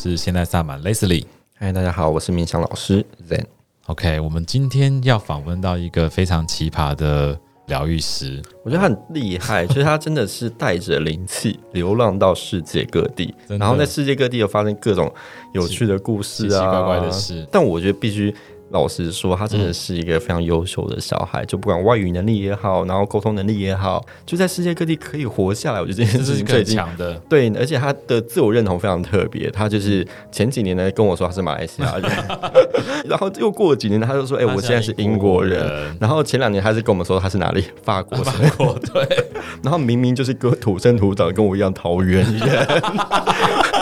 是现代萨满 Leslie。嗨，大家好，我是冥想老师 Zen。OK，我们今天要访问到一个非常奇葩的疗愈师，我觉得他很厉害，就是他真的是带着灵气流浪到世界各地，然后在世界各地又发生各种有趣的故事啊，奇奇怪怪的事。但我觉得必须。老实说，他真的是一个非常优秀的小孩，嗯、就不管外语能力也好，然后沟通能力也好，就在世界各地可以活下来。我觉得这件事情最强的。对，而且他的自我认同非常特别。他就是前几年呢跟我说他是马来西亚人，然后又过了几年他就说：“哎、欸，我现在是英国人。国人”然后前两年他是跟我们说他是哪里？法国。法国对。然后明明就是个土生土长跟我一样桃园人。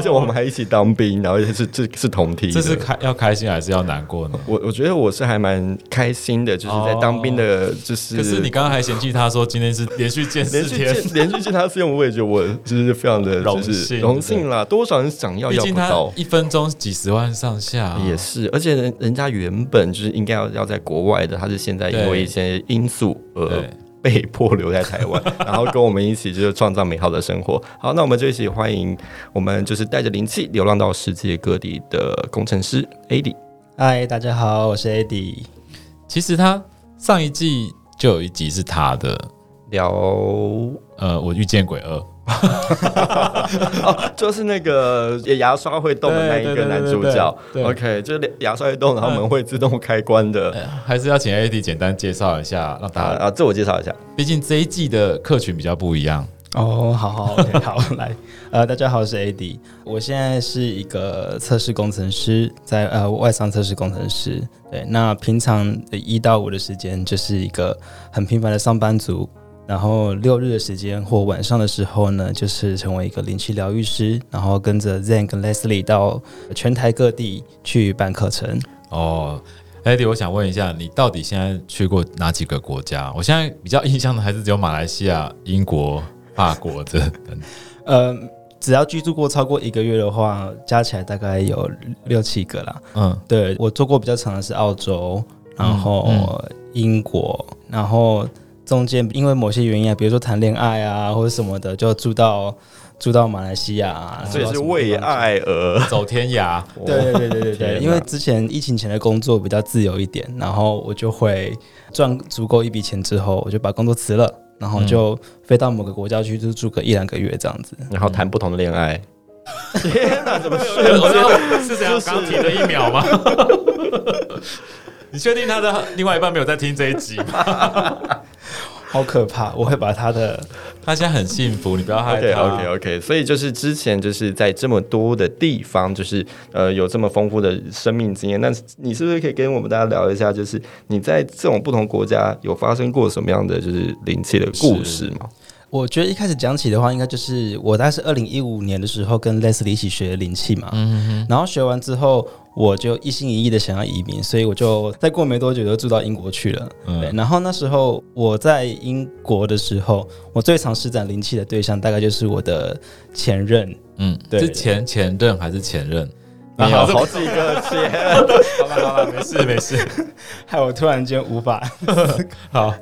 而且我们还一起当兵，然后也是这是同梯。这是开要开心还是要难过呢？我我觉得我是还蛮开心的，就是在当兵的，就是。可是你刚刚还嫌弃他说今天是连续见四天，连续见连续见他四天，我也觉得我就是非常的荣幸荣幸啦。多少人想要要不到，一分钟几十万上下也是。而且人人家原本就是应该要要在国外的，他是现在因为一些因素而。被迫留在台湾，然后跟我们一起就是创造美好的生活。好，那我们就一起欢迎我们就是带着灵气流浪到世界各地的工程师 Eddie。嗨，大家好，我是 Eddie。其实他上一季就有一集是他的聊，呃，我遇见鬼二。哦，就是那个牙刷会动的那一个男主角。OK，就是牙刷会动，然后门会自动开关的。嗯、还是要请 AD 简单介绍一下，让大家啊自我介绍一下。毕竟这一季的客群比较不一样。哦，好好，OK，好，来，呃，大家好，我是 AD，我现在是一个测试工程师，在呃外商测试工程师。对，那平常的一到五的时间就是一个很平凡的上班族。然后六日的时间或晚上的时候呢，就是成为一个灵气疗愈师，然后跟着 Zen 跟 Leslie 到全台各地去办课程。哦，Eddie，我想问一下，你到底现在去过哪几个国家？我现在比较印象的还是只有马来西亚、英国、法国这。呃，只要居住过超过一个月的话，加起来大概有六七个啦。嗯，对，我做过比较长的是澳洲，然后英国，嗯嗯、然后。中间因为某些原因啊，比如说谈恋爱啊或者什么的，就住到住到马来西亚，啊，所以是为爱而走天涯。对对对对对对，因为之前疫情前的工作比较自由一点，然后我就会赚足够一笔钱之后，我就把工作辞了，然后就飞到某个国家去，就住个一两个月这样子，然后谈不同的恋爱。天哪，怎么是是这样刚提了一秒吗？你确定他的另外一半没有在听这一集吗？好可怕！我会把他的，他现在很幸福，你不要害怕。OK OK OK。所以就是之前就是在这么多的地方，就是呃有这么丰富的生命经验。那你是不是可以跟我们大家聊一下，就是你在这种不同国家有发生过什么样的就是灵气的故事吗？我觉得一开始讲起的话，应该就是我大概是二零一五年的时候跟 Leslie 一起学灵气嘛，嗯然后学完之后，我就一心一意的想要移民，所以我就再过没多久就住到英国去了。嗯、对，然后那时候我在英国的时候，我最常施展灵气的对象大概就是我的前任。嗯，对，是前前任还是前任？有好几个前。好了好了，没事没事，害我突然间无法 好。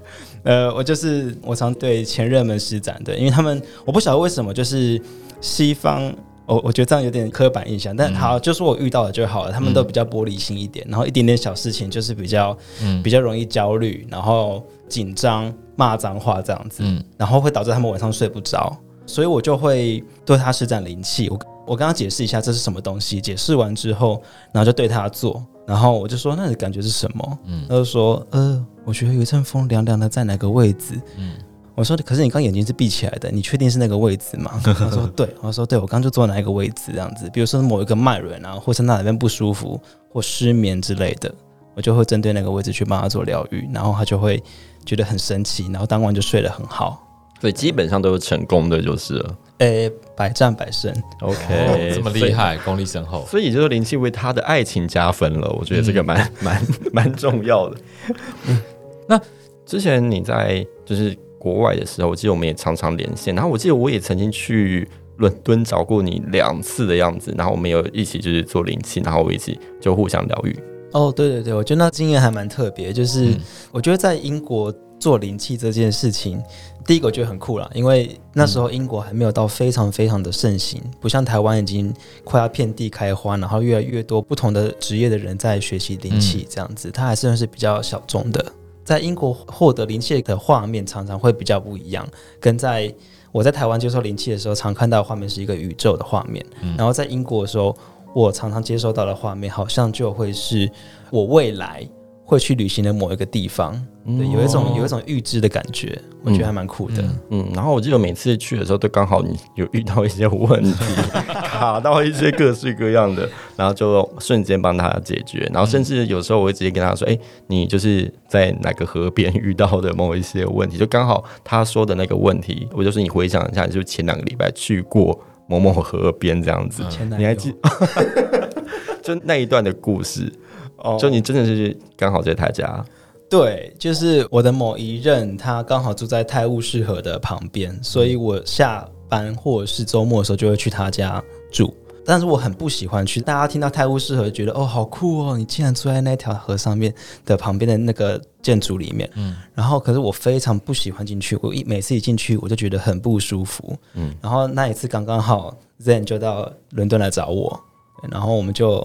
呃，我就是我常对前任们施展，对，因为他们我不晓得为什么，就是西方，我我觉得这样有点刻板印象，但好，就是我遇到了就好了，他们都比较玻璃心一点，然后一点点小事情就是比较，嗯，比较容易焦虑，然后紧张，骂脏话这样子，嗯，然后会导致他们晚上睡不着，所以我就会对他施展灵气，我我跟他解释一下这是什么东西，解释完之后，然后就对他做。然后我就说：“那你感觉是什么？”嗯，他就说：“呃，我觉得有一阵风凉凉的，在哪个位置？”嗯，我说：“可是你刚眼睛是闭起来的，你确定是那个位置吗？” 他说：“对。”我说：“对，我刚就坐哪一个位置这样子，比如说某一个脉轮啊，或是那哪边不舒服或失眠之类的，我就会针对那个位置去帮他做疗愈，然后他就会觉得很神奇，然后当晚就睡得很好。所以基本上都是成功的，就是了。”诶、欸，百战百胜，OK，、哦、这么厉害，功力深厚，所以就是灵气为他的爱情加分了。我觉得这个蛮蛮蛮重要的。那之前你在就是国外的时候，我记得我们也常常连线，然后我记得我也曾经去伦敦找过你两次的样子，然后我们有一起就是做灵气，然后我一起就互相疗愈。哦，对对对，我觉得那经验还蛮特别，就是我觉得在英国做灵气这件事情，第一个我觉得很酷啦，因为那时候英国还没有到非常非常的盛行，不像台湾已经快要遍地开花，然后越来越多不同的职业的人在学习灵气这样子，它还算是比较小众的。在英国获得灵气的画面常常会比较不一样，跟在我在台湾接受灵气的时候，常看到的画面是一个宇宙的画面，然后在英国的时候。我常常接收到的画面，好像就会是我未来会去旅行的某一个地方，对，有一种有一种预知的感觉，我觉得还蛮酷的。嗯，嗯，然后我记得每次去的时候，都刚好你有遇到一些问题，卡到一些各式各样的，然后就瞬间帮他解决。然后甚至有时候我会直接跟他说：“哎，你就是在哪个河边遇到的某一些问题，就刚好他说的那个问题，我就是你回想一下，你就前两个礼拜去过。”某某河边这样子，你还记？就那一段的故事，就你真的是刚好在他家。对，就是我的某一任，他刚好住在泰晤士河的旁边，所以我下班或者是周末的时候就会去他家住。但是我很不喜欢去，大家听到泰晤士河觉得哦，好酷哦，你竟然住在那条河上面的旁边的那个建筑里面，嗯，然后可是我非常不喜欢进去，我一每次一进去我就觉得很不舒服，嗯，然后那一次刚刚好 Zen 就到伦敦来找我，然后我们就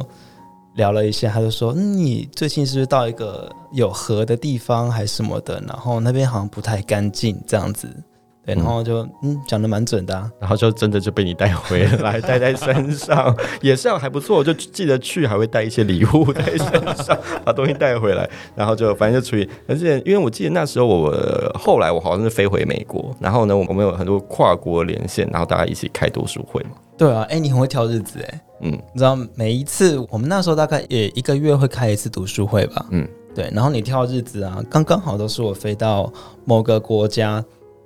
聊了一下，他就说，嗯，你最近是不是到一个有河的地方还是什么的？然后那边好像不太干净这样子。对，然后就嗯，讲的蛮准的，啊，然后就真的就被你带回来，带在身上，也是还不错，就记得去还会带一些礼物在身上，把东西带回来，然后就反正就处理。而且因为我记得那时候我后来我好像是飞回美国，然后呢，我们有很多跨国连线，然后大家一起开读书会嘛。对啊，哎，你很会挑日子哎，嗯，你知道每一次我们那时候大概也一个月会开一次读书会吧，嗯，对，然后你挑日子啊，刚刚好都是我飞到某个国家。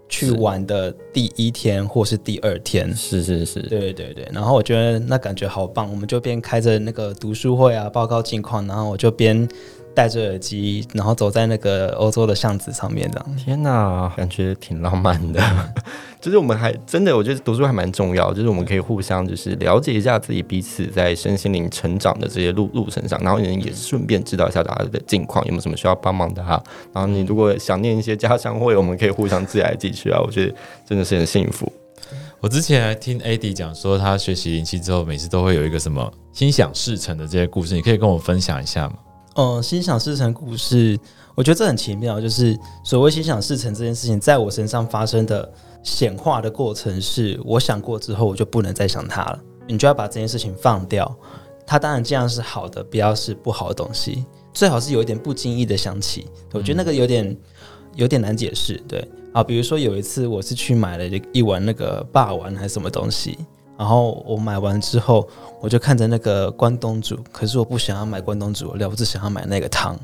去玩的第一天或是第二天，是是是，对对对。然后我觉得那感觉好棒，我们就边开着那个读书会啊，报告近况，然后我就边戴着耳机，然后走在那个欧洲的巷子上面，这样。天哪，感觉挺浪漫的。就是我们还真的，我觉得读书还蛮重要。就是我们可以互相就是了解一下自己彼此在身心灵成长的这些路路程上，然后也也顺便知道一下大家的近况，有没有什么需要帮忙的啊。然后你如果想念一些家乡会，我们可以互相寄来寄去啊。我觉得真的是很幸福。我之前还听 AD 讲说，他学习灵气之后，每次都会有一个什么心想事成的这些故事，你可以跟我分享一下吗？嗯，心想事成故事，我觉得这很奇妙。就是所谓心想事成这件事情，在我身上发生的。显化的过程是，我想过之后，我就不能再想它了。你就要把这件事情放掉。它当然这样是好的，不要是不好的东西。最好是有一点不经意的想起。我觉得那个有点有点难解释。对啊，比如说有一次我是去买了一碗那个霸王还是什么东西，然后我买完之后，我就看着那个关东煮，可是我不想要买关东煮料，我只想要买那个汤。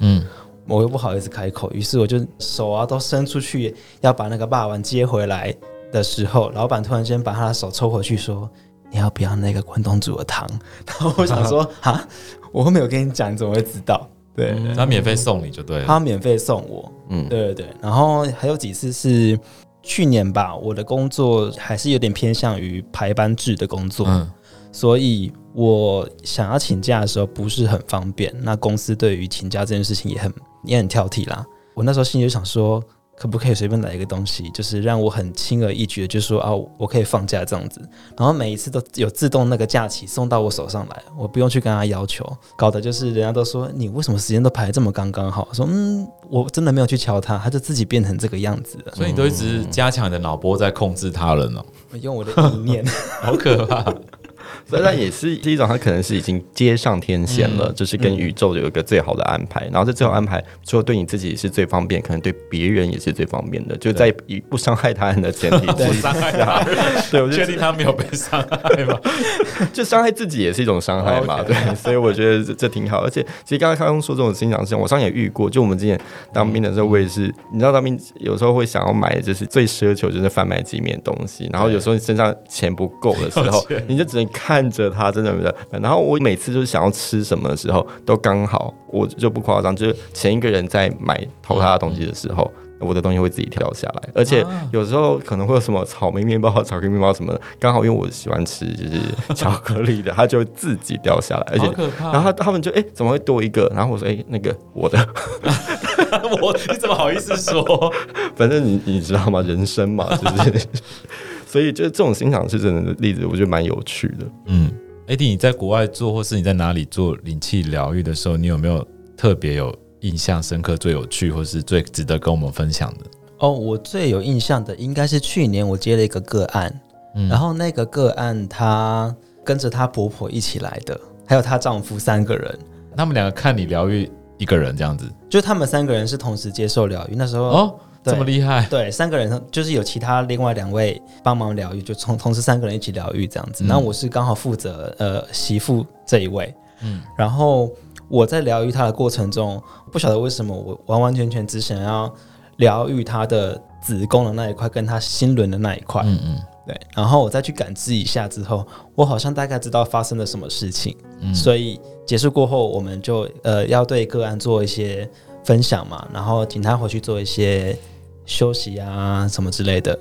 嗯。我又不好意思开口，于是我就手啊都伸出去要把那个霸王接回来的时候，老板突然间把他的手抽回去说：“你要不要那个关东煮的汤？”然后我想说：“ 啊，我没有跟你讲，你怎么会知道？”对，他免费送你就对了，他免费送我。嗯，对对对。然后还有几次是去年吧，我的工作还是有点偏向于排班制的工作，嗯，所以我想要请假的时候不是很方便。那公司对于请假这件事情也很。也很挑剔啦，我那时候心里就想说，可不可以随便来一个东西，就是让我很轻而易举的就说啊，我可以放假这样子，然后每一次都有自动那个假期送到我手上来，我不用去跟他要求，搞得就是人家都说你为什么时间都排这么刚刚好？说嗯，我真的没有去敲他，他就自己变成这个样子了。所以你都一直加强你的脑波在控制他人哦，用我的意念，好可怕。所以那也是第一种，他可能是已经接上天线了，嗯、就是跟宇宙有一个最好的安排。嗯、然后这最好安排，除了对你自己是最方便，可能对别人也是最方便的，就在以不伤害他人的前提 之下，不伤害他人。对，我确定他没有被伤害吗？就伤害自己也是一种伤害嘛。对，所以我觉得这这挺好。而且其实刚刚刚刚说这种心想事成，我上次也遇过。就我们之前当兵的时候，我也是，你知道当兵有时候会想要买，就是最奢求就是贩卖机面东西。然后有时候你身上钱不够的时候，你就只能看着他，真的。然后我每次就是想要吃什么的时候，都刚好，我就不夸张，就是前一个人在买投他的东西的时候，我的东西会自己掉下来，而且有时候可能会有什么草莓面包、巧克力面包什么的，刚好因为我喜欢吃就是巧克力的，它就会自己掉下来，而且然后他他们就哎、欸、怎么会多一个？然后我说哎、欸、那个我的，我你怎么好意思说？反正你你知道吗？人生嘛，就是所以就是这种欣赏是真的例子，我觉得蛮有趣的。嗯，AD 你在国外做或是你在哪里做灵气疗愈的时候，你有没有特别有？印象深刻、最有趣，或是最值得跟我们分享的哦。我最有印象的应该是去年我接了一个个案，嗯，然后那个个案她跟着她婆婆一起来的，还有她丈夫三个人。他们两个看你疗愈一个人这样子，就他们三个人是同时接受疗愈。那时候哦，这么厉害？对，三个人就是有其他另外两位帮忙疗愈，就从同时三个人一起疗愈这样子。那、嗯、我是刚好负责呃媳妇这一位，嗯，然后。我在疗愈他的过程中，不晓得为什么我完完全全只想要疗愈他的子宫的那一块，跟他心轮的那一块。嗯嗯，对。然后我再去感知一下之后，我好像大概知道发生了什么事情。嗯。所以结束过后，我们就呃要对个案做一些分享嘛，然后请他回去做一些休息啊什么之类的。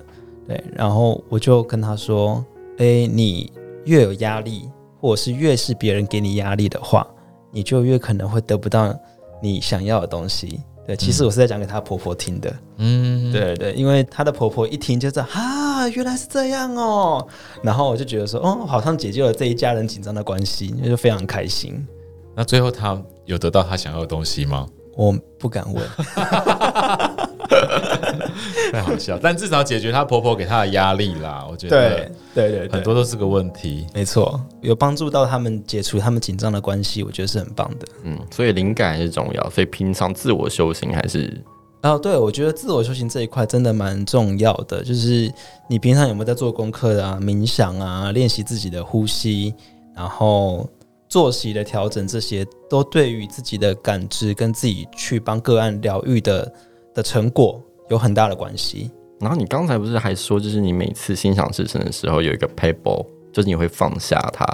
对。然后我就跟他说：“诶，你越有压力，或者是越是别人给你压力的话。”你就越可能会得不到你想要的东西。对，其实我是在讲给她婆婆听的。嗯，对对，因为她的婆婆一听就知道啊，原来是这样哦。然后我就觉得说，哦，好像解救了这一家人紧张的关系，那就非常开心。那最后她有得到她想要的东西吗？我不敢问。太好笑，但至少解决她婆婆给她的压力啦。我觉得对对对，很多都是个问题。没错，有帮助到他们解除他们紧张的关系，我觉得是很棒的。嗯，所以灵感还是重要，所以平常自我修行还是哦，对，我觉得自我修行这一块真的蛮重要的。就是你平常有没有在做功课啊、冥想啊、练习自己的呼吸，然后作息的调整，这些都对于自己的感知跟自己去帮个案疗愈的的成果。有很大的关系。然后你刚才不是还说，就是你每次心想事成的时候有一个 pebble，就是你会放下它，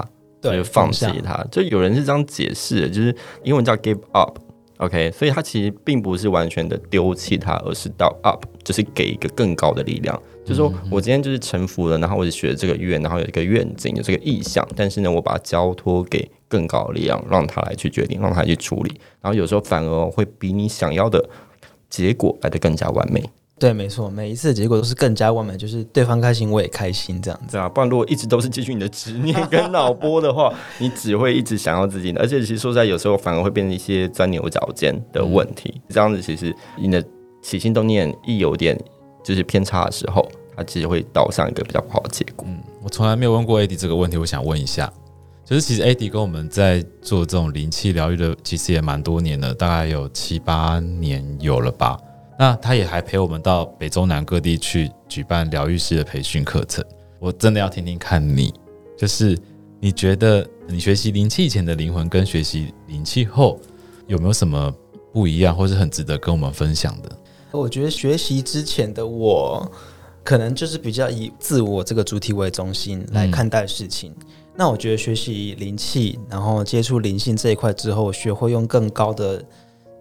对，就放弃它。就有人是这样解释的，就是英文叫 give up，OK，okay？所以它其实并不是完全的丢弃它，而是到 up，就是给一个更高的力量。嗯、就是说我今天就是臣服了，然后我就学了这个愿，然后有一个愿景，有这个意向，但是呢，我把它交托给更高的力量，让他来去决定，让他来去处理。然后有时候反而会比你想要的。结果来得更加完美。对，没错，每一次的结果都是更加完美，就是对方开心，我也开心，这样子啊。不然如果一直都是继续你的执念跟脑波的话，你只会一直想要自己的，而且其实说实在，有时候反而会变成一些钻牛角尖的问题。嗯、这样子其实你的起心动念一有点就是偏差的时候，它其实会导向一个比较不好的结果。嗯，我从来没有问过 AD 这个问题，我想问一下，就是其实 AD 跟我们在做这种灵气疗愈的，其实也蛮多年了，大概有七八年有了吧。那他也还陪我们到北中南各地去举办疗愈师的培训课程。我真的要听听看你，就是你觉得你学习灵气前的灵魂跟学习灵气后有没有什么不一样，或是很值得跟我们分享的？我觉得学习之前的我，可能就是比较以自我这个主体为中心来看待事情。嗯、那我觉得学习灵气，然后接触灵性这一块之后，学会用更高的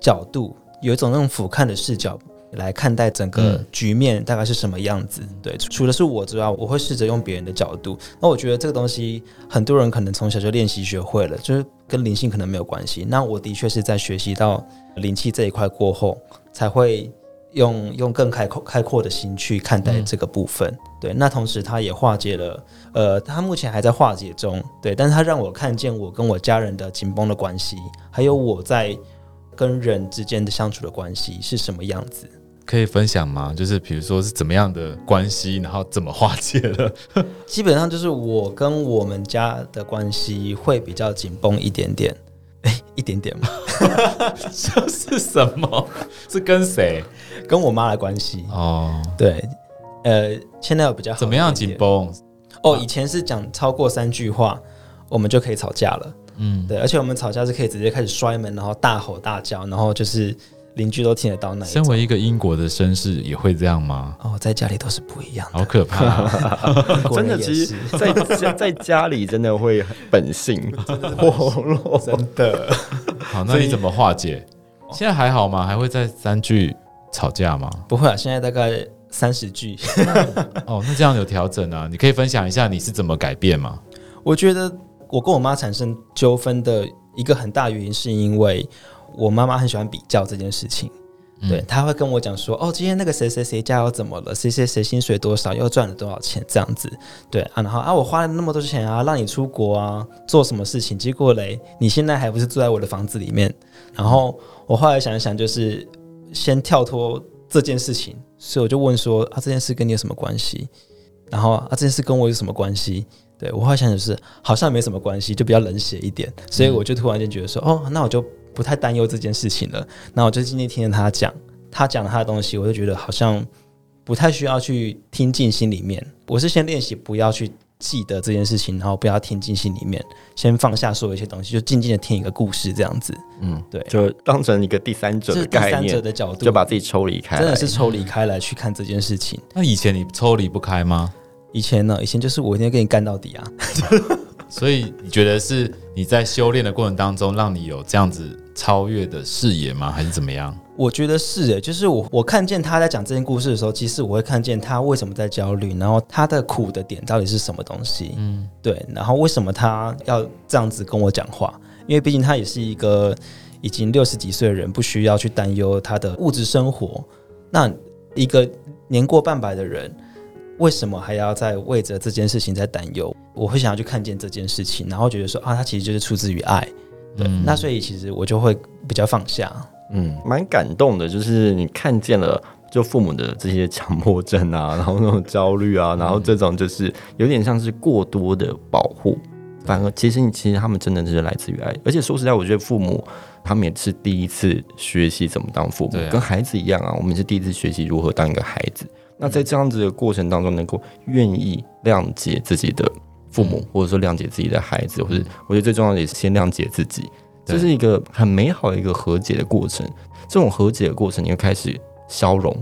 角度，有一种那种俯瞰的视角。来看待整个局面大概是什么样子？嗯、对，除了是我之外，我会试着用别人的角度。那我觉得这个东西，很多人可能从小就练习学会了，就是跟灵性可能没有关系。那我的确是在学习到灵气这一块过后，才会用用更开阔开阔的心去看待这个部分。嗯、对，那同时他也化解了，呃，他目前还在化解中。对，但是他让我看见我跟我家人的紧绷的关系，还有我在跟人之间的相处的关系是什么样子。可以分享吗？就是比如说是怎么样的关系，然后怎么化解的？基本上就是我跟我们家的关系会比较紧绷一点点，哎、欸，一点点嘛。这是什么？是跟谁？跟我妈的关系哦。对，呃，现在有比较好。怎么样紧绷？哦，以前是讲超过三句话，我们就可以吵架了。嗯，对，而且我们吵架是可以直接开始摔门，然后大吼大叫，然后就是。邻居都听得到那。身为一个英国的绅士，也会这样吗？哦，在家里都是不一样的，好可怕、啊！真的，其实在家在家里真的会本性 活络，真的。好，那你怎么化解？现在还好吗？还会再三句吵架吗？不会啊，现在大概三十句。哦，那这样有调整啊？你可以分享一下你是怎么改变吗？我觉得我跟我妈产生纠纷的一个很大原因，是因为我妈妈很喜欢比较这件事情。对，她会跟我讲说，哦，今天那个谁谁谁家又怎么了？谁谁谁薪水多少，又赚了多少钱？这样子，对啊，然后啊，我花了那么多钱啊，让你出国啊，做什么事情？结果嘞，你现在还不是住在我的房子里面？然后我后来想一想，就是先跳脱这件事情，所以我就问说，啊，这件事跟你有什么关系？然后啊，这件事跟我有什么关系？对，我后来想想是好像没什么关系，就比较冷血一点，所以我就突然间觉得说，哦，那我就。不太担忧这件事情了。那我就今天听着他讲，他讲他的东西，我就觉得好像不太需要去听进心里面。我是先练习不要去记得这件事情，然后不要听进心里面，先放下所有一些东西，就静静的听一个故事这样子。嗯，对，就当成一个第三者的概念，第三者的角度，就把自己抽离开，真的是抽离开来去看这件事情。那以前你抽离不开吗？以前呢？以前就是我一定要跟你干到底啊。所以你觉得是你在修炼的过程当中，让你有这样子超越的视野吗？还是怎么样？我觉得是诶，就是我我看见他在讲这件故事的时候，其实我会看见他为什么在焦虑，然后他的苦的点到底是什么东西？嗯，对，然后为什么他要这样子跟我讲话？因为毕竟他也是一个已经六十几岁的人，不需要去担忧他的物质生活。那一个年过半百的人。为什么还要在为着这件事情在担忧？我会想要去看见这件事情，然后觉得说啊，它其实就是出自于爱，对。嗯、那所以其实我就会比较放下，嗯，蛮感动的。就是你看见了，就父母的这些强迫症啊，然后那种焦虑啊，然后这种就是有点像是过多的保护，反而其实你其实他们真的就是来自于爱。而且说实在，我觉得父母他们也是第一次学习怎么当父母，啊、跟孩子一样啊，我们是第一次学习如何当一个孩子。那在这样子的过程当中，能够愿意谅解自己的父母，或者说谅解自己的孩子，或者我觉得最重要的也是先谅解自己，这是一个很美好的一个和解的过程。这种和解的过程，你会开始消融，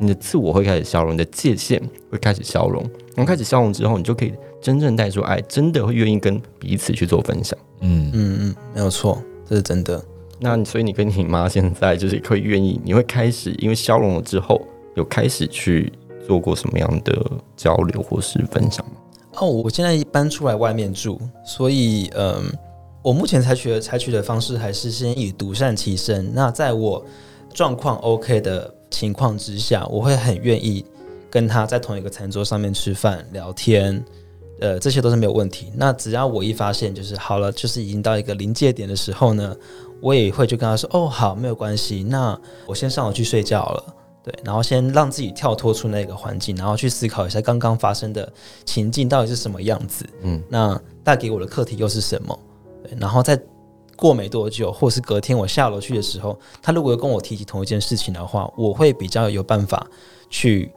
你的自我会开始消融，你的界限会开始消融。然后开始消融之后，你就可以真正带出爱，真的会愿意跟彼此去做分享。嗯嗯嗯，没有错，这是真的。那所以你跟你妈现在就是会愿意，你会开始因为消融了之后。有开始去做过什么样的交流或是分享吗？哦，我现在搬出来外面住，所以嗯，我目前采取的采取的方式还是先以独善其身。那在我状况 OK 的情况之下，我会很愿意跟他在同一个餐桌上面吃饭聊天，呃，这些都是没有问题。那只要我一发现就是好了，就是已经到一个临界点的时候呢，我也会就跟他说：“哦，好，没有关系，那我先上楼去睡觉了。”对，然后先让自己跳脱出那个环境，然后去思考一下刚刚发生的情境到底是什么样子。嗯，那带给我的课题又是什么？对，然后再过没多久，或是隔天我下楼去的时候，他如果跟我提起同一件事情的话，我会比较有办法去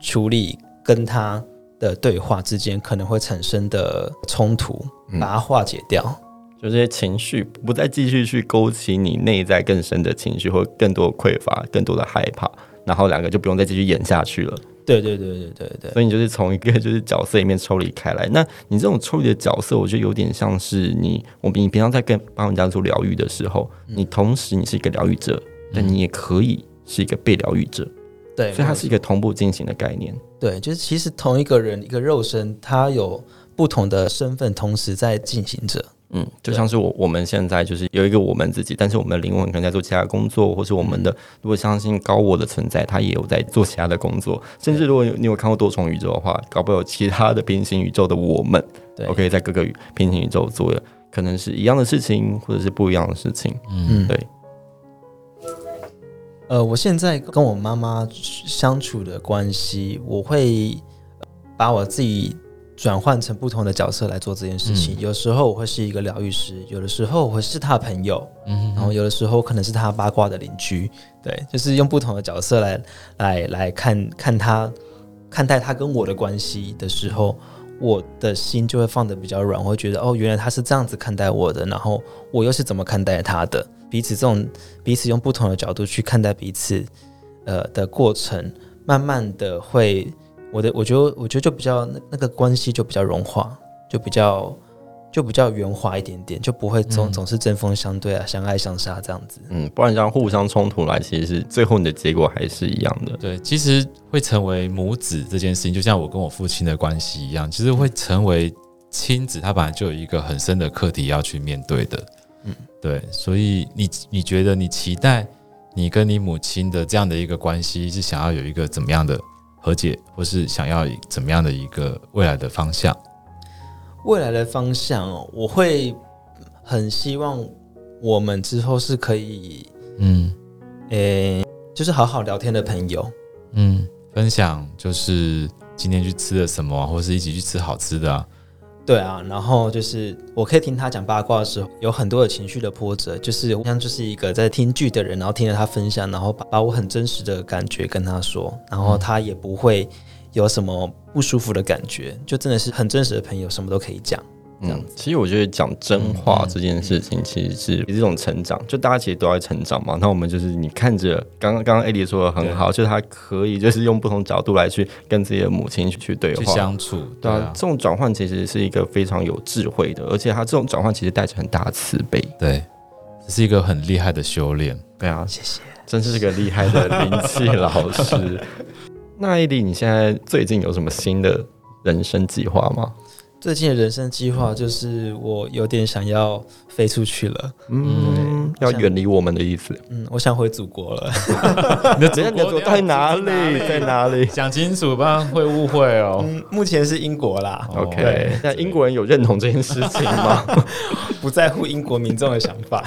处理跟他的对话之间可能会产生的冲突，把它化解掉。嗯，就这些情绪不再继续去勾起你内在更深的情绪，或更多的匮乏、更多的害怕。然后两个就不用再继续演下去了。对对对对对对。所以你就是从一个就是角色里面抽离开来。那你这种抽离的角色，我觉得有点像是你，我你平常在跟帮人家做疗愈的时候，你同时你是一个疗愈者，但你也可以是一个被疗愈者。对，所以它是一个同步进行的概念。对，就是其实同一个人一个肉身，他有不同的身份，同时在进行着。嗯，就像是我我们现在就是有一个我们自己，但是我们的灵魂可能在做其他工作，或是我们的如果相信高我的存在，他也有在做其他的工作。甚至如果你有看过多重宇宙的话，搞不好有其他的平行宇宙的我们，对，OK，在各个平行宇宙做的可能是一样的事情，或者是不一样的事情。嗯，对。呃，我现在跟我妈妈相处的关系，我会把我自己。转换成不同的角色来做这件事情，嗯、有时候我会是一个疗愈师，有的时候我会是他的朋友，嗯然后有的时候可能是他八卦的邻居，对，就是用不同的角色来来来看看他看待他跟我的关系的时候，我的心就会放的比较软，我会觉得哦，原来他是这样子看待我的，然后我又是怎么看待他的，彼此这种彼此用不同的角度去看待彼此，呃的过程，慢慢的会。我的我觉得我觉得就比较那那个关系就比较融化，就比较就比较圆滑一点点，就不会总总是针锋相对啊，相爱相杀这样子。嗯，不然这样互相冲突来，其实是最后你的结果还是一样的。对，其实会成为母子这件事情，就像我跟我父亲的关系一样，其实会成为亲子，他本来就有一个很深的课题要去面对的。嗯，对，所以你你觉得你期待你跟你母亲的这样的一个关系，是想要有一个怎么样的和解，或是想要怎么样的一个未来的方向？未来的方向哦，我会很希望我们之后是可以，嗯，诶、欸，就是好好聊天的朋友，嗯，分享就是今天去吃了什么，或是一起去吃好吃的啊，对啊，然后就是我可以听他讲八卦的时候，有很多的情绪的波折，就是我像就是一个在听剧的人，然后听着他分享，然后把把我很真实的感觉跟他说，然后他也不会。有什么不舒服的感觉，就真的是很真实的朋友，什么都可以讲。这样子，嗯，其实我觉得讲真话这件事情，其实是这种成长。就大家其实都在成长嘛。那我们就是你看着刚刚刚刚 Eddie 说的很好，就是他可以就是用不同角度来去跟自己的母亲去对话、去相处。对啊，这种转换其实是一个非常有智慧的，而且他这种转换其实带着很大的慈悲。对，这是一个很厉害的修炼。对啊，谢谢，真是个厉害的灵气老师。那 Eddie，你现在最近有什么新的人生计划吗？最近的人生计划就是我有点想要飞出去了，嗯，要远离我们的意思。嗯，我想回祖国了。你的祖国在哪里？在哪里？讲清楚，不然会误会哦。嗯，目前是英国啦。OK，那英国人有认同这件事情吗？不在乎英国民众的想法，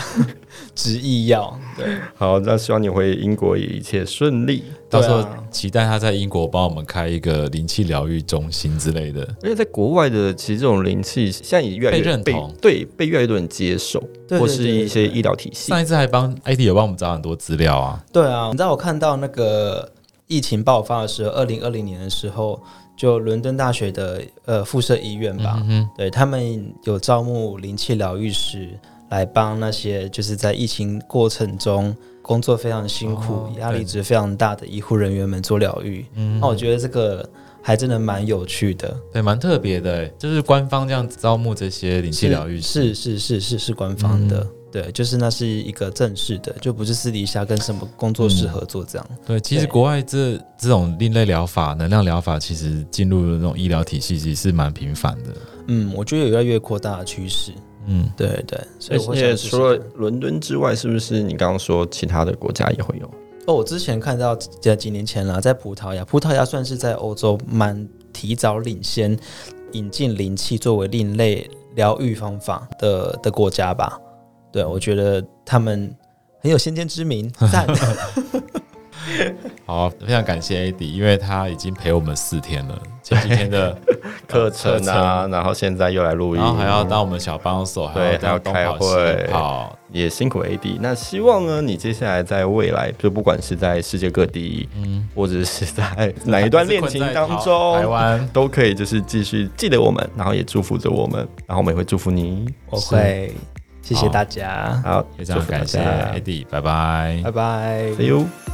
执意要。对，好，那希望你回英国也一切顺利。到时候期待他在英国帮我们开一个灵气疗愈中心之类的。而且在国外的，其实这种灵气现在也越来越被认同，对，被越来越多人接受，或是一些医疗体系。上一次还帮 Eddie 有帮我们找很多资料啊。对啊，你知道我看到那个疫情爆发的时候，二零二零年的时候，就伦敦大学的呃附设医院吧，嗯、对他们有招募灵气疗愈师来帮那些就是在疫情过程中。工作非常辛苦，压、哦、力值非常大的医护人员们做疗愈，嗯，那我觉得这个还真的蛮有趣的，对，蛮特别的，就是官方这样子招募这些灵气疗愈师，是是是是是官方的、嗯，对，就是那是一个正式的，就不是私底下跟什么工作室合作这样。嗯、对，其实国外这这种另类疗法、能量疗法，其实进入了那种医疗体系，其实是蛮频繁的。嗯，我觉得有越来越扩大的趋势。嗯，对对，所以我想而且除了伦敦之外，是不是你刚刚说其他的国家也会有？哦，我之前看到在几年前了，在葡萄牙，葡萄牙算是在欧洲蛮提早领先引进灵气作为另类疗愈方法的的国家吧？对，我觉得他们很有先见之明，赞。好，非常感谢 Eddie，因为他已经陪我们四天了，前几天的 课程啊，然后现在又来录音，然后还要当我们小帮手，对，还要开会，好，也辛苦 Eddie。那希望呢，你接下来在未来，就不管是在世界各地，嗯，或者是在哪一段恋情当中，台湾。都可以，就是继续记得我们，然后也祝福着我们，然后我们也会祝福你，我会，谢谢大家，好，非常感谢 Eddie，拜拜，拜拜，See you。